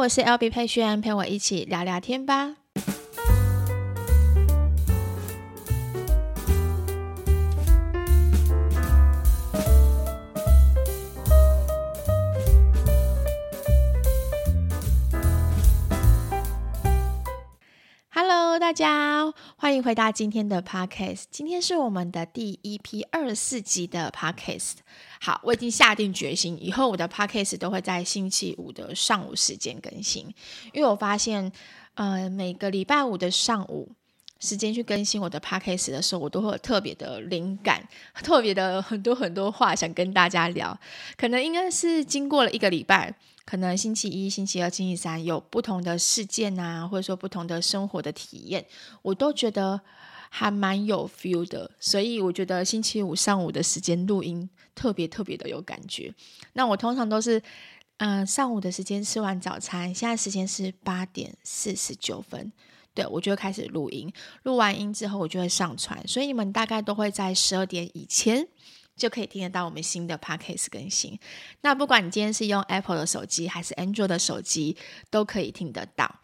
我是 LB 佩璇，陪我一起聊聊天吧。Hello，大家欢迎回到今天的 Podcast。今天是我们的第一批二十四集的 Podcast。好，我已经下定决心，以后我的 podcast 都会在星期五的上午时间更新，因为我发现，呃，每个礼拜五的上午时间去更新我的 podcast 的时候，我都会有特别的灵感，特别的很多很多话想跟大家聊。可能应该是经过了一个礼拜，可能星期一、星期二、星期三有不同的事件啊，或者说不同的生活的体验，我都觉得。还蛮有 feel 的，所以我觉得星期五上午的时间录音特别特别的有感觉。那我通常都是，嗯、上午的时间吃完早餐，现在时间是八点四十九分，对，我就会开始录音。录完音之后，我就会上传，所以你们大概都会在十二点以前就可以听得到我们新的 podcast 更新。那不管你今天是用 Apple 的手机还是 Android 的手机，都可以听得到。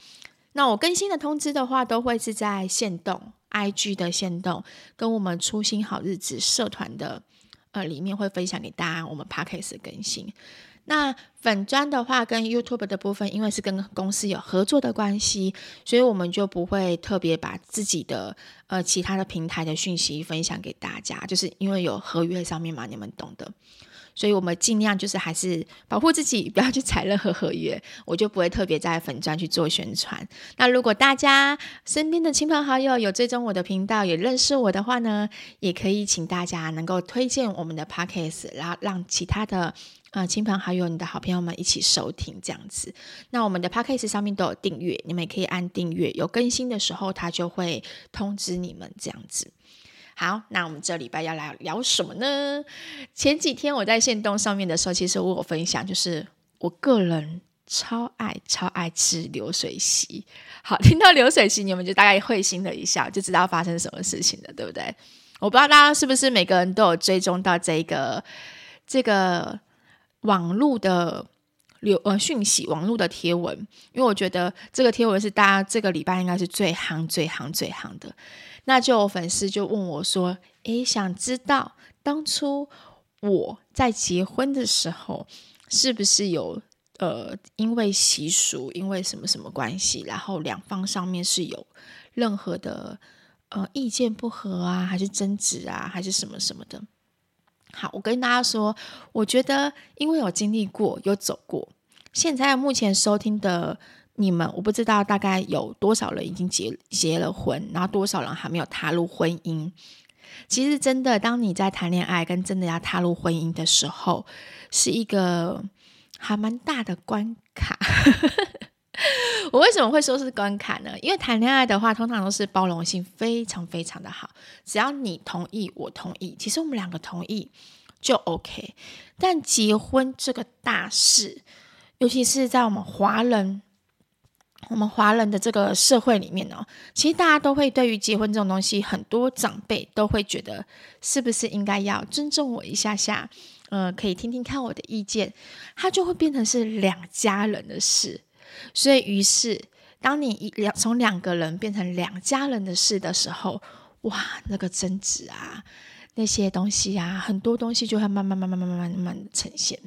那我更新的通知的话，都会是在限动。IG 的限动跟我们初心好日子社团的呃里面会分享给大家我们 Podcast 的更新。那粉砖的话跟 YouTube 的部分，因为是跟公司有合作的关系，所以我们就不会特别把自己的呃其他的平台的讯息分享给大家，就是因为有合约上面嘛，你们懂的。所以我们尽量就是还是保护自己，不要去踩任何合约，我就不会特别在粉专去做宣传。那如果大家身边的亲朋好友有追踪我的频道，也认识我的话呢，也可以请大家能够推荐我们的 Podcast，然后让其他的呃亲朋好友、你的好朋友们一起收听这样子。那我们的 Podcast 上面都有订阅，你们也可以按订阅，有更新的时候它就会通知你们这样子。好，那我们这礼拜要来聊什么呢？前几天我在线动上面的时候，其实我有分享，就是我个人超爱超爱吃流水席。好，听到流水席，你们就大概会心的一笑，就知道发生什么事情了，对不对？我不知道大家是不是每个人都有追踪到这个这个网络的流呃讯息，网络的贴文，因为我觉得这个贴文是大家这个礼拜应该是最夯、最夯、最夯的。那就有粉丝就问我说：“诶，想知道当初我在结婚的时候，是不是有呃，因为习俗，因为什么什么关系，然后两方上面是有任何的呃意见不合啊，还是争执啊，还是什么什么的？”好，我跟大家说，我觉得因为有经历过，有走过，现在目前收听的。你们我不知道大概有多少人已经结结了婚，然后多少人还没有踏入婚姻。其实真的，当你在谈恋爱跟真的要踏入婚姻的时候，是一个还蛮大的关卡。我为什么会说是关卡呢？因为谈恋爱的话，通常都是包容性非常非常的好，只要你同意，我同意，其实我们两个同意就 OK。但结婚这个大事，尤其是在我们华人。我们华人的这个社会里面呢，其实大家都会对于结婚这种东西，很多长辈都会觉得，是不是应该要尊重我一下下？呃，可以听听看我的意见，它就会变成是两家人的事。所以，于是当你一两从两个人变成两家人的事的时候，哇，那个争执啊，那些东西啊，很多东西就会慢慢慢慢慢慢慢慢的呈现。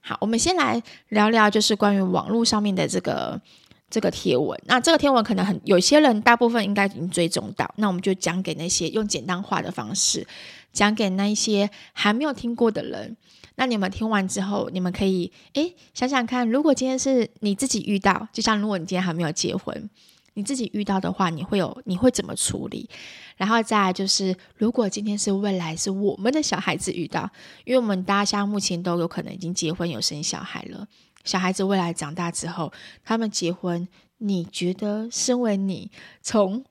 好，我们先来聊聊，就是关于网络上面的这个这个贴文。那这个贴文可能很有些人，大部分应该已经追踪到。那我们就讲给那些用简单化的方式讲给那一些还没有听过的人。那你们听完之后，你们可以诶想想看，如果今天是你自己遇到，就像如果你今天还没有结婚。你自己遇到的话，你会有你会怎么处理？然后再就是，如果今天是未来是我们的小孩子遇到，因为我们大家目前都有可能已经结婚有生小孩了，小孩子未来长大之后，他们结婚，你觉得身为你从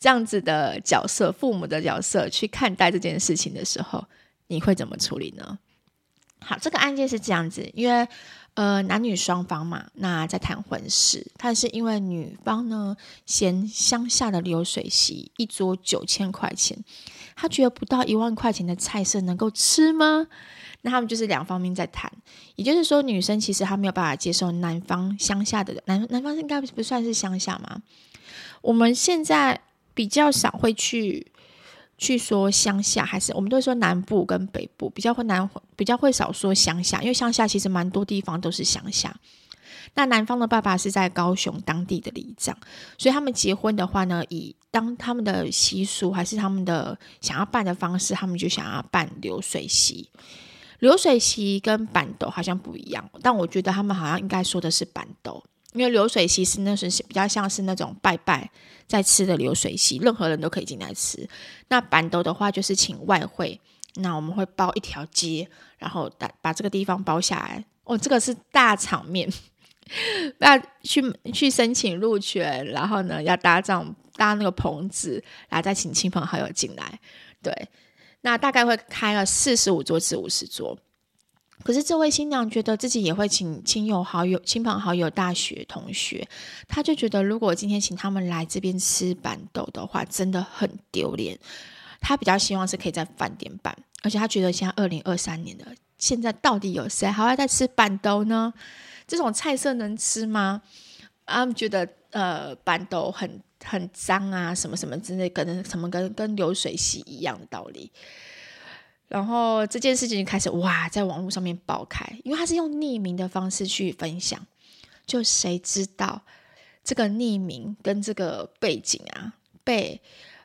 这样子的角色，父母的角色去看待这件事情的时候，你会怎么处理呢？好，这个案件是这样子，因为呃，男女双方嘛，那在谈婚事，但是因为女方呢嫌乡下的流水席一桌九千块钱，她觉得不到一万块钱的菜色能够吃吗？那他们就是两方面在谈，也就是说，女生其实她没有办法接受男方乡下的男男方应该不算是乡下嘛？我们现在比较少会去。去说乡下还是我们都会说南部跟北部比较会南比较会少说乡下，因为乡下其实蛮多地方都是乡下。那男方的爸爸是在高雄当地的里长，所以他们结婚的话呢，以当他们的习俗还是他们的想要办的方式，他们就想要办流水席。流水席跟办桌好像不一样，但我觉得他们好像应该说的是办桌。因为流水席是那是比较像是那种拜拜在吃的流水席，任何人都可以进来吃。那办桌的话就是请外烩，那我们会包一条街，然后把把这个地方包下来。哦，这个是大场面，要去去申请入权，然后呢要搭帐搭那个棚子，然后再请亲朋好友进来。对，那大概会开了四十五桌至五十桌。可是这位新娘觉得自己也会请亲友好友、亲朋好友、大学同学，她就觉得如果今天请他们来这边吃板豆的话，真的很丢脸。她比较希望是可以在饭店办，而且她觉得现在二零二三年了，现在到底有谁还会在吃板豆呢？这种菜色能吃吗？他们觉得呃，板豆很很脏啊，什么什么之类，可能什么跟跟流水席一样的道理。然后这件事情就开始哇，在网络上面爆开，因为他是用匿名的方式去分享，就谁知道这个匿名跟这个背景啊，被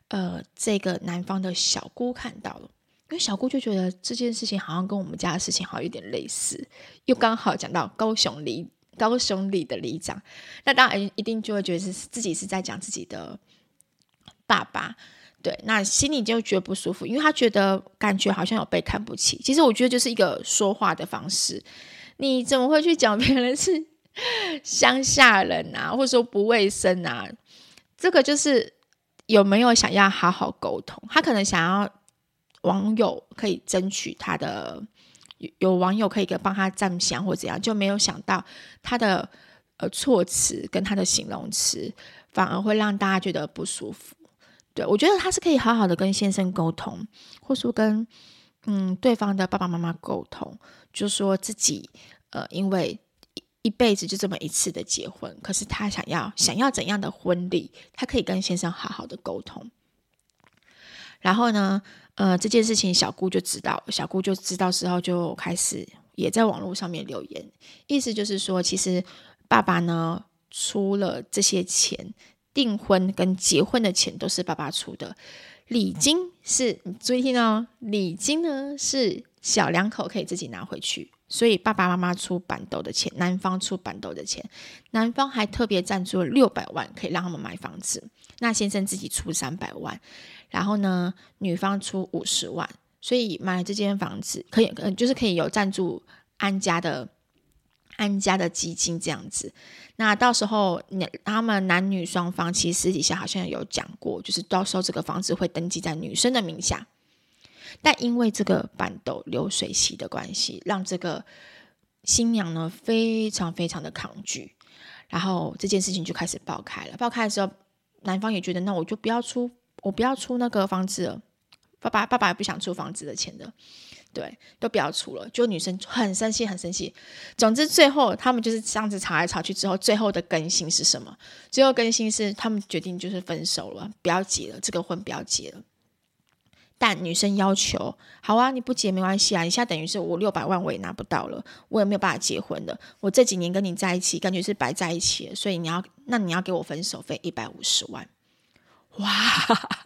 呃这个男方的小姑看到了，因为小姑就觉得这件事情好像跟我们家的事情好像有点类似，又刚好讲到高雄里高雄里的里长，那当然一定就会觉得是自己是在讲自己的爸爸。对，那心里就觉得不舒服，因为他觉得感觉好像有被看不起。其实我觉得就是一个说话的方式，你怎么会去讲别人是乡下人啊，或者说不卫生啊？这个就是有没有想要好好沟通？他可能想要网友可以争取他的，有网友可以给帮他站香或怎样，就没有想到他的呃措辞跟他的形容词，反而会让大家觉得不舒服。对，我觉得他是可以好好的跟先生沟通，或是说跟嗯对方的爸爸妈妈沟通，就说自己呃因为一一辈子就这么一次的结婚，可是他想要想要怎样的婚礼，他可以跟先生好好的沟通。然后呢，呃这件事情小姑就知道，小姑就知道之后就开始也在网络上面留言，意思就是说，其实爸爸呢出了这些钱。订婚跟结婚的钱都是爸爸出的，礼金是注意听哦，礼金呢是小两口可以自己拿回去，所以爸爸妈妈出办桌的钱，男方出办桌的钱，男方还特别赞助了六百万，可以让他们买房子。那先生自己出三百万，然后呢，女方出五十万，所以买了这间房子可以，嗯，就是可以有赞助安家的。安家的基金这样子，那到时候他们男女双方其实私底下好像有讲过，就是到时候这个房子会登记在女生的名下。但因为这个办桌流水席的关系，让这个新娘呢非常非常的抗拒，然后这件事情就开始爆开了。爆开的时候，男方也觉得那我就不要出，我不要出那个房子了，爸爸爸爸也不想出房子的钱的。对，都不要出了，就女生很生气，很生气。总之，最后他们就是这样子吵来吵去之后，最后的更新是什么？最后更新是他们决定就是分手了，不要结了，这个婚不要结了。但女生要求，好啊，你不结没关系啊，你现在等于是我六百万我也拿不到了，我也没有办法结婚的。我这几年跟你在一起，感觉是白在一起了，所以你要，那你要给我分手费一百五十万。哇，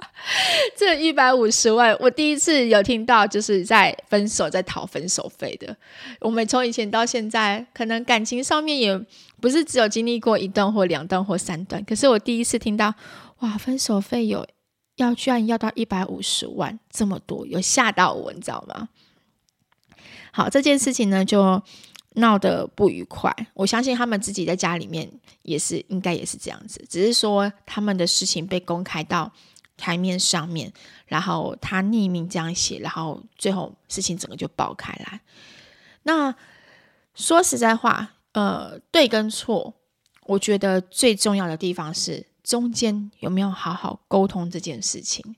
这一百五十万，我第一次有听到，就是在分手，在讨分手费的。我们从以前到现在，可能感情上面也不是只有经历过一段或两段或三段，可是我第一次听到，哇，分手费有要居然要到一百五十万这么多，有吓到我，你知道吗？好，这件事情呢，就。闹得不愉快，我相信他们自己在家里面也是应该也是这样子，只是说他们的事情被公开到台面上面，然后他匿名这样写，然后最后事情整个就爆开来。那说实在话，呃，对跟错，我觉得最重要的地方是中间有没有好好沟通这件事情。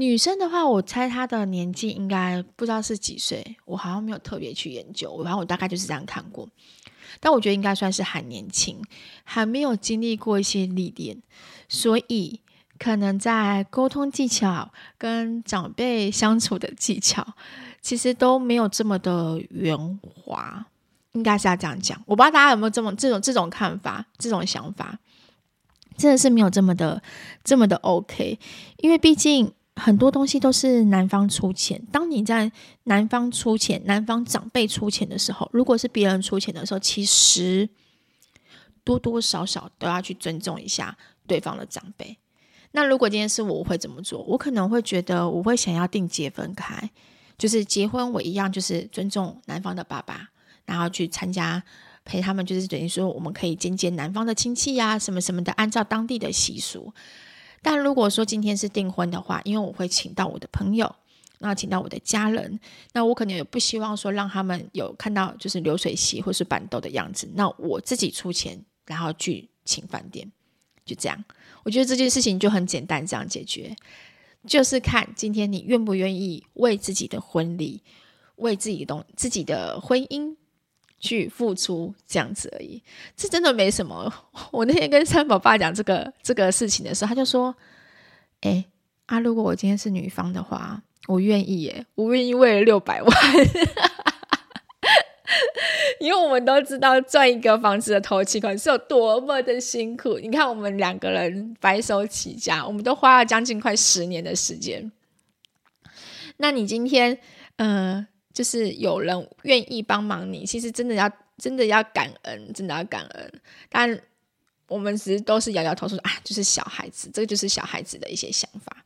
女生的话，我猜她的年纪应该不知道是几岁，我好像没有特别去研究，反正我大概就是这样看过。但我觉得应该算是还年轻，还没有经历过一些历练，所以可能在沟通技巧跟长辈相处的技巧，其实都没有这么的圆滑，应该是要这样讲。我不知道大家有没有这么这种这种看法、这种想法，真的是没有这么的这么的 OK，因为毕竟。很多东西都是男方出钱。当你在男方出钱、男方长辈出钱的时候，如果是别人出钱的时候，其实多多少少都要去尊重一下对方的长辈。那如果今天是我，我会怎么做？我可能会觉得，我会想要定结分开，就是结婚我一样就是尊重男方的爸爸，然后去参加陪他们，就是等于说我们可以见见男方的亲戚呀、什么什么的，按照当地的习俗。但如果说今天是订婚的话，因为我会请到我的朋友，那请到我的家人，那我可能也不希望说让他们有看到就是流水席或是办桌的样子，那我自己出钱，然后去请饭店，就这样。我觉得这件事情就很简单，这样解决，就是看今天你愿不愿意为自己的婚礼，为自己的东自己的婚姻。去付出这样子而已，这真的没什么。我那天跟三宝爸讲这个这个事情的时候，他就说：“哎，啊，如果我今天是女方的话，我愿意耶，我愿意为了六百万，因为我们都知道赚一个房子的头期款是有多么的辛苦。你看，我们两个人白手起家，我们都花了将近快十年的时间。那你今天，嗯、”就是有人愿意帮忙你，其实真的要真的要感恩，真的要感恩。但我们其实都是摇摇头说啊，就是小孩子，这个就是小孩子的一些想法。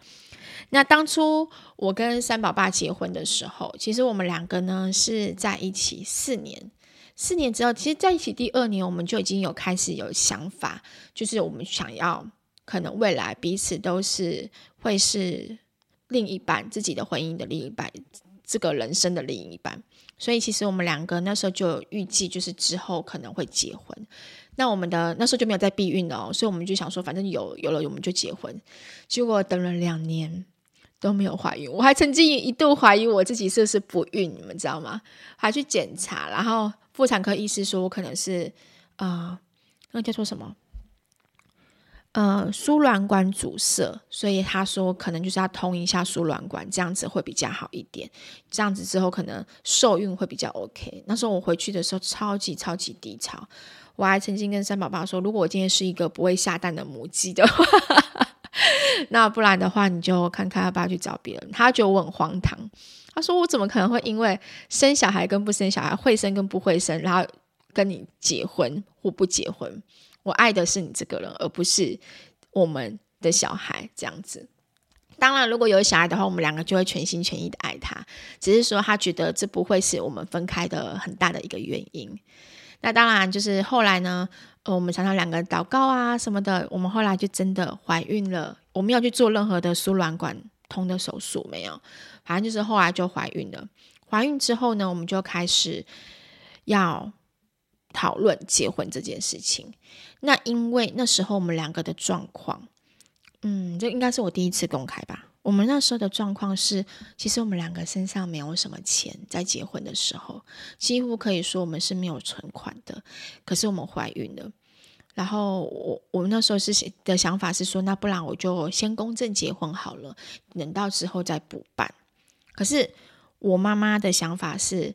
那当初我跟三宝爸结婚的时候，其实我们两个呢是在一起四年，四年之后，其实在一起第二年，我们就已经有开始有想法，就是我们想要可能未来彼此都是会是另一半，自己的婚姻的另一半。这个人生的另一半，所以其实我们两个那时候就预计，就是之后可能会结婚。那我们的那时候就没有在避孕哦，所以我们就想说，反正有有了我们就结婚。结果等了两年都没有怀孕，我还曾经一度怀疑我自己是不是不孕，你们知道吗？还去检查，然后妇产科医师说我可能是啊、呃，那叫做什么？呃，输卵管阻塞，所以他说可能就是要通一下输卵管，这样子会比较好一点。这样子之后可能受孕会比较 OK。那时候我回去的时候超级超级低潮，我还曾经跟三宝爸说，如果我今天是一个不会下蛋的母鸡的话，那不然的话你就看看要不要去找别人。他觉得我很荒唐，他说我怎么可能会因为生小孩跟不生小孩，会生跟不会生，然后跟你结婚或不结婚？我爱的是你这个人，而不是我们的小孩这样子。当然，如果有小孩的话，我们两个就会全心全意的爱他。只是说，他觉得这不会是我们分开的很大的一个原因。那当然，就是后来呢，呃，我们常常两个祷告啊什么的，我们后来就真的怀孕了。我没有去做任何的输卵管通的手术，没有。反正就是后来就怀孕了。怀孕之后呢，我们就开始要。讨论结婚这件事情，那因为那时候我们两个的状况，嗯，这应该是我第一次公开吧。我们那时候的状况是，其实我们两个身上没有什么钱，在结婚的时候，几乎可以说我们是没有存款的。可是我们怀孕了，然后我我们那时候是的想法是说，那不然我就先公证结婚好了，等到之后再补办。可是我妈妈的想法是。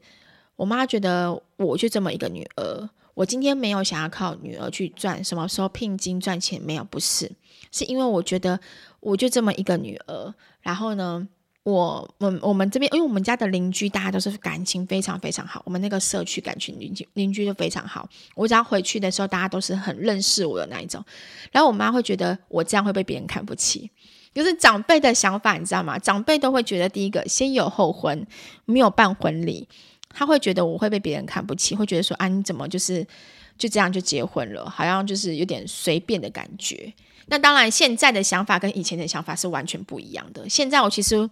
我妈觉得我就这么一个女儿，我今天没有想要靠女儿去赚，什么时候聘金赚钱没有？不是，是因为我觉得我就这么一个女儿。然后呢，我我我们这边，因为我们家的邻居大家都是感情非常非常好，我们那个社区感情邻居邻居都非常好。我只要回去的时候，大家都是很认识我的那一种。然后我妈会觉得我这样会被别人看不起，就是长辈的想法，你知道吗？长辈都会觉得第一个先有后婚，没有办婚礼。他会觉得我会被别人看不起，会觉得说啊，你怎么就是就这样就结婚了，好像就是有点随便的感觉。那当然，现在的想法跟以前的想法是完全不一样的。现在我其实，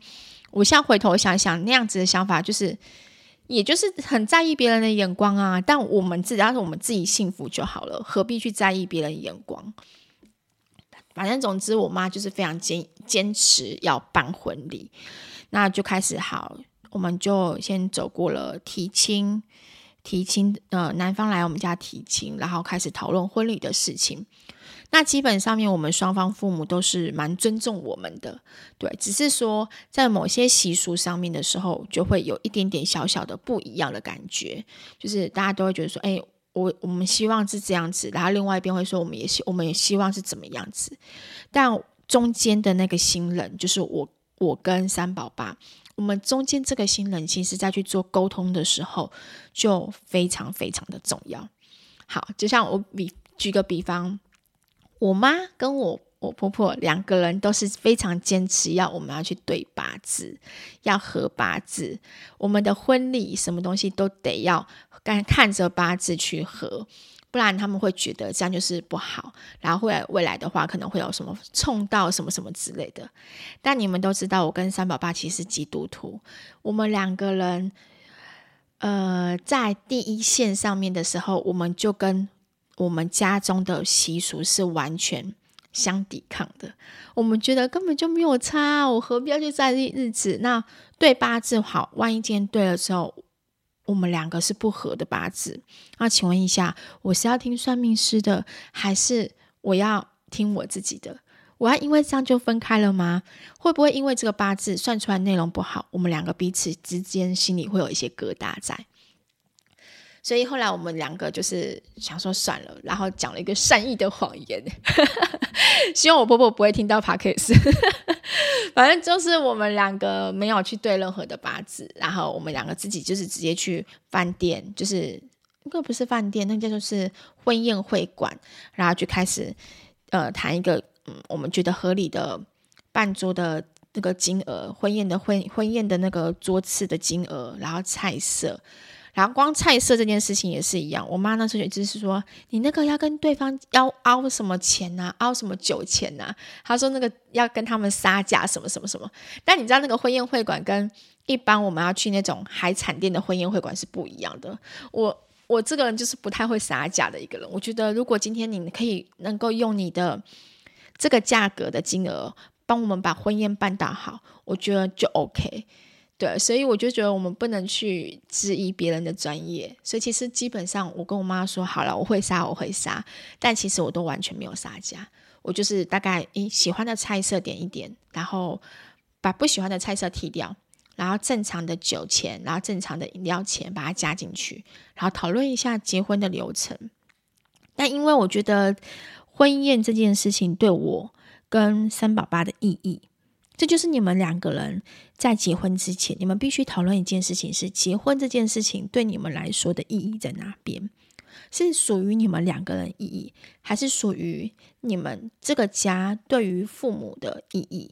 我现在回头想想，那样子的想法就是也就是很在意别人的眼光啊。但我们只要是我们自己幸福就好了，何必去在意别人的眼光？反正总之，我妈就是非常坚坚持要办婚礼，那就开始好，我们就先走过了提亲，提亲，呃，男方来我们家提亲，然后开始讨论婚礼的事情。那基本上面，我们双方父母都是蛮尊重我们的，对，只是说在某些习俗上面的时候，就会有一点点小小的不一样的感觉，就是大家都会觉得说，哎，我我们希望是这样子，然后另外一边会说，我们也希我们也希望是怎么样子，但中间的那个新人，就是我我跟三宝爸，我们中间这个新人，其实在去做沟通的时候，就非常非常的重要。好，就像我比举个比方。我妈跟我我婆婆两个人都是非常坚持要我们要去对八字，要合八字。我们的婚礼什么东西都得要看看着八字去合，不然他们会觉得这样就是不好。然后未来未来的话可能会有什么冲到什么什么之类的。但你们都知道，我跟三宝爸其实是基督徒，我们两个人呃在第一线上面的时候，我们就跟。我们家中的习俗是完全相抵抗的，我们觉得根本就没有差，我何必要去在意日子？那对八字好，万一今天对了之后，我们两个是不合的八字，那请问一下，我是要听算命师的，还是我要听我自己的？我要因为这样就分开了吗？会不会因为这个八字算出来内容不好，我们两个彼此之间心里会有一些疙瘩在？所以后来我们两个就是想说算了，然后讲了一个善意的谎言，希望我婆婆不会听到 Podcast。反正就是我们两个没有去对任何的八字，然后我们两个自己就是直接去饭店，就是那个不是饭店，那叫做是婚宴会馆，然后就开始呃谈一个嗯我们觉得合理的办桌的那个金额，婚宴的婚婚宴的那个桌次的金额，然后菜色。然后光菜色这件事情也是一样，我妈那时候就只是说，你那个要跟对方要凹什么钱呐、凹什么酒钱呐、她说那个要跟他们杀价什么什么什么。但你知道那个婚宴会馆跟一般我们要去那种海产店的婚宴会馆是不一样的。我我这个人就是不太会杀价的一个人。我觉得如果今天你可以能够用你的这个价格的金额帮我们把婚宴办到好，我觉得就 OK。对，所以我就觉得我们不能去质疑别人的专业。所以其实基本上，我跟我妈说好了，我会杀，我会杀，但其实我都完全没有杀价。我就是大概诶喜欢的菜色点一点，然后把不喜欢的菜色剔掉，然后正常的酒钱，然后正常的饮料钱把它加进去，然后讨论一下结婚的流程。但因为我觉得婚宴这件事情对我跟三宝爸的意义。这就是你们两个人在结婚之前，你们必须讨论一件事情：是结婚这件事情对你们来说的意义在哪边？是属于你们两个人意义，还是属于你们这个家对于父母的意义？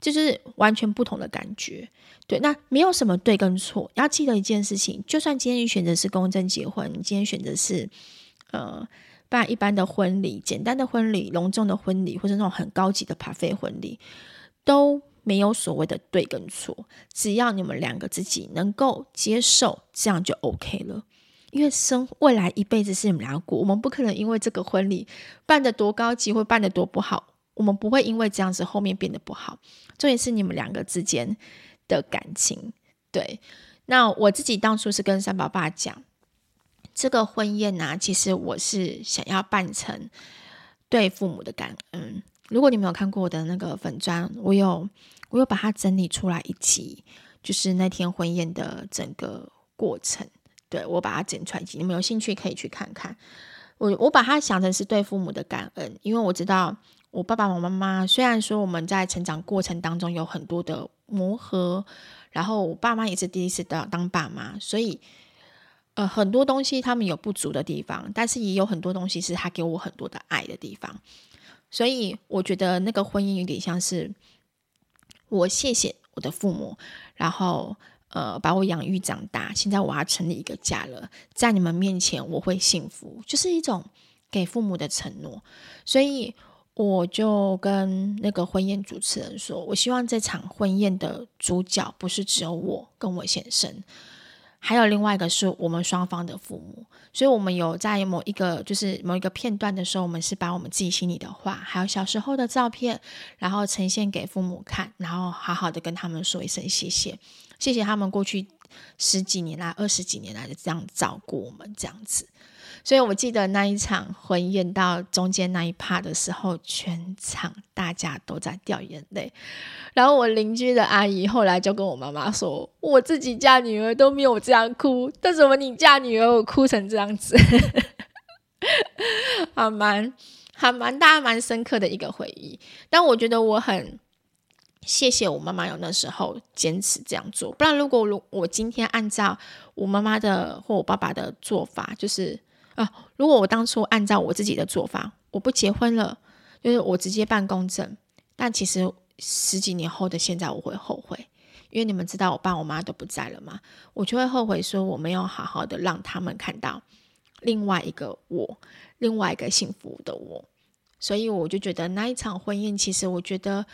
就是完全不同的感觉。对，那没有什么对跟错。要记得一件事情：就算今天你选择是公证结婚，你今天选择是呃办一般的婚礼、简单的婚礼、隆重的婚礼，或者那种很高级的 buffet 婚礼，都。没有所谓的对跟错，只要你们两个自己能够接受，这样就 OK 了。因为生未来一辈子是你们俩过，我们不可能因为这个婚礼办得多高级或办得多不好，我们不会因为这样子后面变得不好。这也是你们两个之间的感情。对，那我自己当初是跟三宝爸讲，这个婚宴呢，其实我是想要办成对父母的感恩。如果你没有看过我的那个粉砖，我有。我又把它整理出来一集，就是那天婚宴的整个过程。对，我把它整出来一集，你们有兴趣可以去看看。我我把它想成是对父母的感恩，因为我知道我爸爸、我妈妈虽然说我们在成长过程当中有很多的磨合，然后我爸妈也是第一次当当爸妈，所以呃很多东西他们有不足的地方，但是也有很多东西是他给我很多的爱的地方。所以我觉得那个婚姻有点像是。我谢谢我的父母，然后呃把我养育长大，现在我要成立一个家了，在你们面前我会幸福，就是一种给父母的承诺。所以我就跟那个婚宴主持人说，我希望这场婚宴的主角不是只有我跟我先生，还有另外一个是我们双方的父母，所以我们有在某一个就是某一个片段的时候，我们是把我们自己心里的话，还有小时候的照片，然后呈现给父母看，然后好好的跟他们说一声谢谢，谢谢他们过去十几年来、二十几年来的这样照顾我们这样子。所以我记得那一场婚宴到中间那一趴的时候，全场大家都在掉眼泪。然后我邻居的阿姨后来就跟我妈妈说：“我自己嫁女儿都没有这样哭，但是我你嫁女儿我哭成这样子，还蛮还蛮大蛮深刻的一个回忆。但我觉得我很谢谢我妈妈有那时候坚持这样做，不然如果如我今天按照我妈妈的或我爸爸的做法，就是。”啊！如果我当初按照我自己的做法，我不结婚了，就是我直接办公证。但其实十几年后的现在，我会后悔，因为你们知道我爸我妈都不在了嘛，我就会后悔说我没有好好的让他们看到另外一个我，另外一个幸福的我。所以我就觉得那一场婚宴，其实我觉得，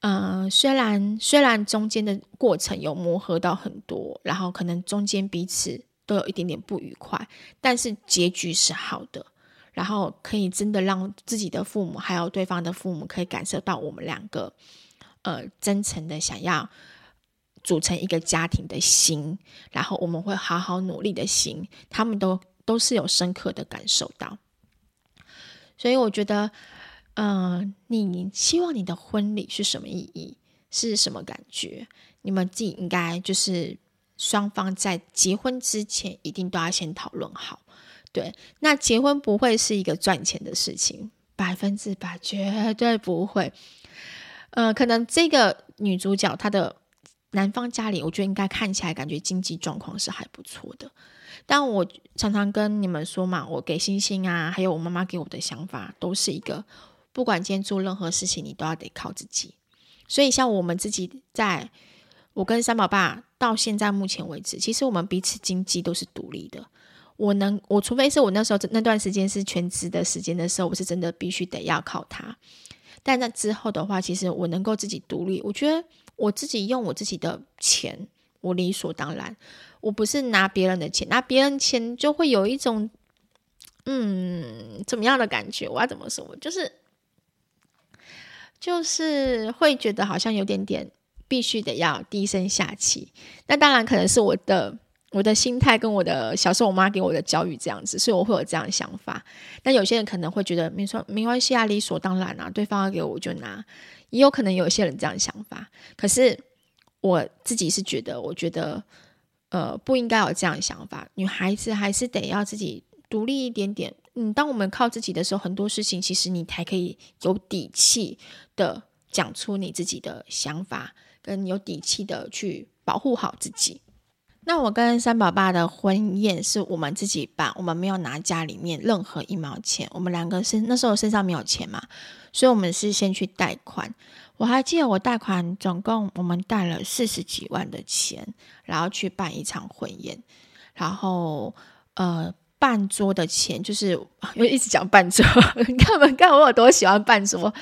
嗯、呃，虽然虽然中间的过程有磨合到很多，然后可能中间彼此。都有一点点不愉快，但是结局是好的，然后可以真的让自己的父母还有对方的父母可以感受到我们两个，呃，真诚的想要组成一个家庭的心，然后我们会好好努力的心，他们都都是有深刻的感受到。所以我觉得，嗯、你希望你的婚礼是什么意义，是什么感觉？你们自己应该就是。双方在结婚之前一定都要先讨论好，对。那结婚不会是一个赚钱的事情，百分之百绝对不会。呃，可能这个女主角她的男方家里，我觉得应该看起来感觉经济状况是还不错的。但我常常跟你们说嘛，我给星星啊，还有我妈妈给我的想法，都是一个，不管今天做任何事情，你都要得靠自己。所以像我们自己在。我跟三宝爸到现在目前为止，其实我们彼此经济都是独立的。我能，我除非是我那时候那段时间是全职的时间的时候，我是真的必须得要靠他。但那之后的话，其实我能够自己独立，我觉得我自己用我自己的钱，我理所当然。我不是拿别人的钱，拿别人钱就会有一种，嗯，怎么样的感觉？我要怎么说？就是，就是会觉得好像有点点。必须得要低声下气，那当然可能是我的我的心态跟我的小时候我妈给我的教育这样子，所以我会有这样的想法。但有些人可能会觉得没说没关系啊，理所当然啊，对方要给我我就拿，也有可能有些人这样想法。可是我自己是觉得，我觉得呃不应该有这样的想法，女孩子还是得要自己独立一点点。嗯，当我们靠自己的时候，很多事情其实你才可以有底气的讲出你自己的想法。跟有底气的去保护好自己。那我跟三宝爸的婚宴是我们自己办，我们没有拿家里面任何一毛钱。我们两个是那时候身上没有钱嘛，所以我们是先去贷款。我还记得我贷款总共我们贷了四十几万的钱，然后去办一场婚宴，然后呃。办桌的钱就是，因为一直讲办桌，你看没看我有多喜欢办桌？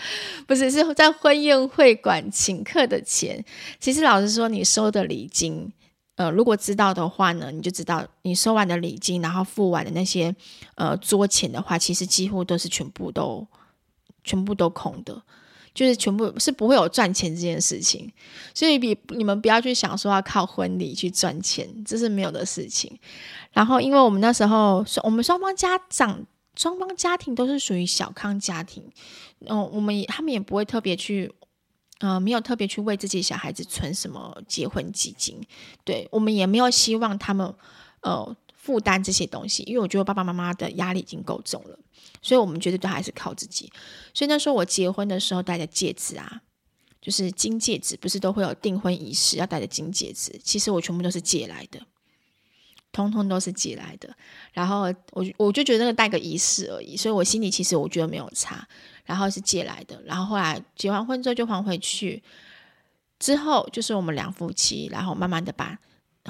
不是，是在婚宴会馆请客的钱。其实老实说，你收的礼金，呃，如果知道的话呢，你就知道你收完的礼金，然后付完的那些呃桌钱的话，其实几乎都是全部都全部都空的。就是全部是不会有赚钱这件事情，所以比你们不要去想说要靠婚礼去赚钱，这是没有的事情。然后，因为我们那时候我们双方家长双方家庭都是属于小康家庭，嗯、我们他们也不会特别去，呃，没有特别去为自己小孩子存什么结婚基金，对，我们也没有希望他们呃负担这些东西，因为我觉得爸爸妈妈的压力已经够重了。所以，我们绝对都还是靠自己。所以那时候我结婚的时候戴的戒指啊，就是金戒指，不是都会有订婚仪式要戴的金戒指？其实我全部都是借来的，通通都是借来的。然后我我就觉得那个戴个仪式而已，所以我心里其实我觉得没有差。然后是借来的，然后后来结完婚之后就还回去。之后就是我们两夫妻，然后慢慢的把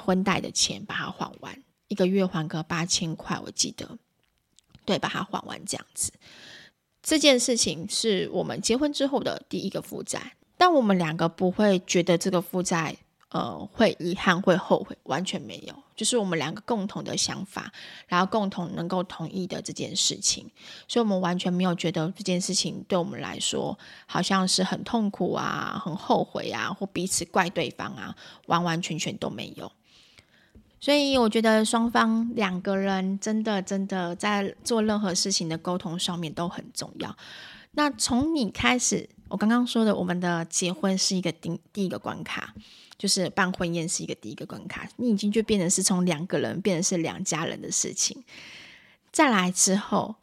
婚贷的钱把它还完，一个月还个八千块，我记得。对，把它还完这样子，这件事情是我们结婚之后的第一个负债，但我们两个不会觉得这个负债呃，会遗憾、会后悔，完全没有，就是我们两个共同的想法，然后共同能够同意的这件事情，所以我们完全没有觉得这件事情对我们来说好像是很痛苦啊、很后悔啊，或彼此怪对方啊，完完全全都没有。所以我觉得双方两个人真的真的在做任何事情的沟通上面都很重要。那从你开始，我刚刚说的，我们的结婚是一个第第一个关卡。就是办婚宴是一个第一个关卡，你已经就变成是从两个人变成是两家人的事情。再来之后，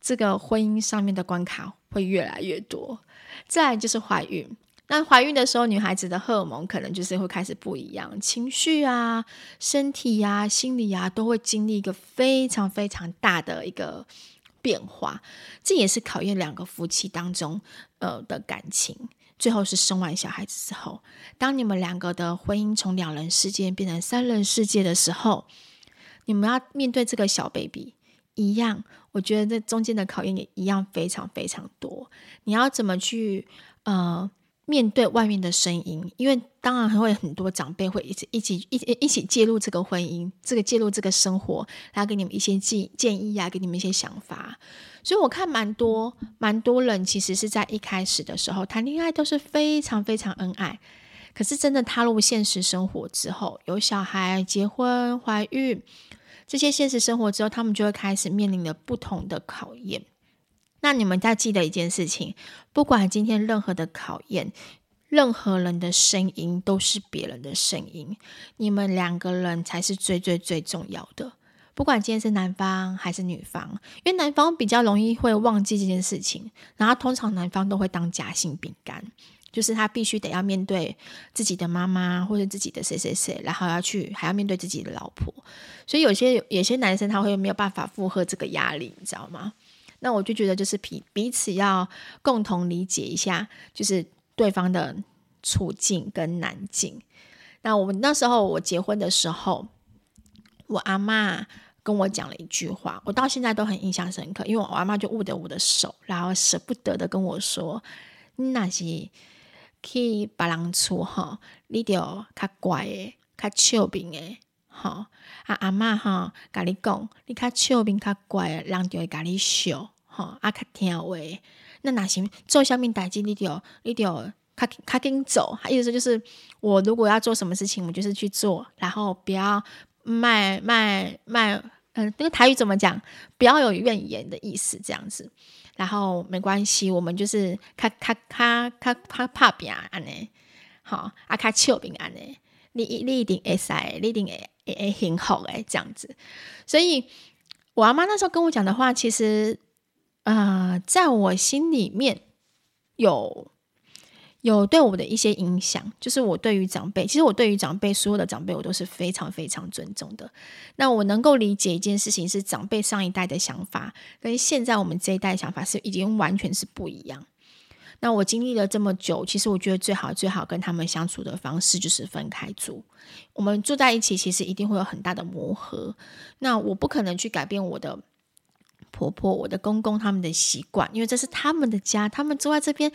这个婚姻上面的关卡会越来越多。再来就是怀孕，那怀孕的时候，女孩子的荷尔蒙可能就是会开始不一样，情绪啊、身体啊、心理啊，都会经历一个非常非常大的一个变化。这也是考验两个夫妻当中呃的感情。最后是生完小孩子之后，当你们两个的婚姻从两人世界变成三人世界的时候，你们要面对这个小 baby 一样，我觉得这中间的考验也一样非常非常多。你要怎么去呃面对外面的声音？因为当然还会很多长辈会一起一起一一起介入这个婚姻，这个介入这个生活，然后给你们一些建建议啊，给你们一些想法。所以我看蛮多蛮多人，其实是在一开始的时候谈恋爱都是非常非常恩爱，可是真的踏入现实生活之后，有小孩、结婚、怀孕这些现实生活之后，他们就会开始面临了不同的考验。那你们要记得一件事情，不管今天任何的考验，任何人的声音都是别人的声音，你们两个人才是最最最重要的。不管今天是男方还是女方，因为男方比较容易会忘记这件事情，然后通常男方都会当夹心饼干，就是他必须得要面对自己的妈妈或者自己的谁谁谁，然后要去还要面对自己的老婆，所以有些有些男生他会没有办法负荷这个压力，你知道吗？那我就觉得就是彼彼此要共同理解一下，就是对方的处境跟难境。那我那时候我结婚的时候，我阿妈。跟我讲了一句话，我到现在都很印象深刻，因为我阿妈就握着我的手，然后舍不得的跟我说：“你那是去别人厝哈，你就较乖的，较笑面的，哈啊阿妈哈，跟你讲，你较笑面较乖的，人就会跟你笑，哈啊较听话。那哪行做下面代志，你就你就较较紧走，意思就是我如果要做什么事情，我就是去做，然后不要卖卖卖。”嗯，那个台语怎么讲？不要有怨言的意思，这样子。然后没关系，我们就是咔咔咔咔咔怕平安呢，好啊，咔笑平安呢。你一你一定会塞，你一定会会会幸福诶，这样子。所以，我阿妈那时候跟我讲的话，其实，呃，在我心里面有。有对我的一些影响，就是我对于长辈，其实我对于长辈，所有的长辈我都是非常非常尊重的。那我能够理解一件事情，是长辈上一代的想法跟现在我们这一代想法是已经完全是不一样。那我经历了这么久，其实我觉得最好最好跟他们相处的方式就是分开住。我们住在一起，其实一定会有很大的磨合。那我不可能去改变我的婆婆、我的公公他们的习惯，因为这是他们的家，他们住在这边。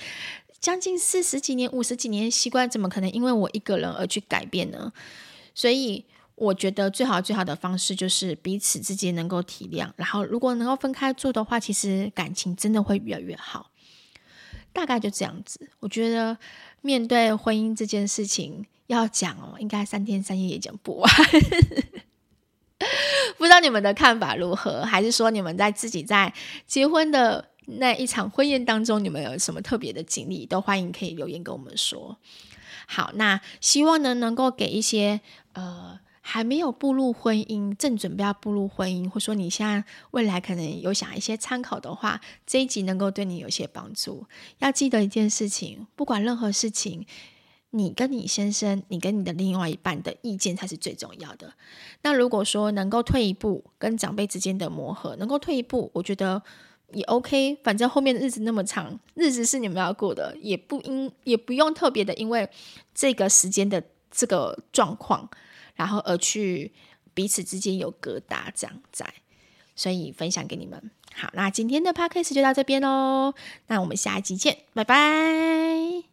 将近四十几年、五十几年习惯，怎么可能因为我一个人而去改变呢？所以我觉得最好最好的方式就是彼此之间能够体谅，然后如果能够分开住的话，其实感情真的会越来越好。大概就这样子。我觉得面对婚姻这件事情要讲哦，应该三天三夜也讲不完。不知道你们的看法如何？还是说你们在自己在结婚的？那一场婚宴当中，你们有什么特别的经历？都欢迎可以留言跟我们说。好，那希望呢能够给一些呃还没有步入婚姻、正准备要步入婚姻，或说你现在未来可能有想一些参考的话，这一集能够对你有些帮助。要记得一件事情，不管任何事情，你跟你先生、你跟你的另外一半的意见才是最重要的。那如果说能够退一步，跟长辈之间的磨合能够退一步，我觉得。也 OK，反正后面的日子那么长，日子是你们要过的，也不因也不用特别的，因为这个时间的这个状况，然后而去彼此之间有疙瘩这样在，所以分享给你们。好，那今天的 Podcast 就到这边喽，那我们下一集见，拜拜。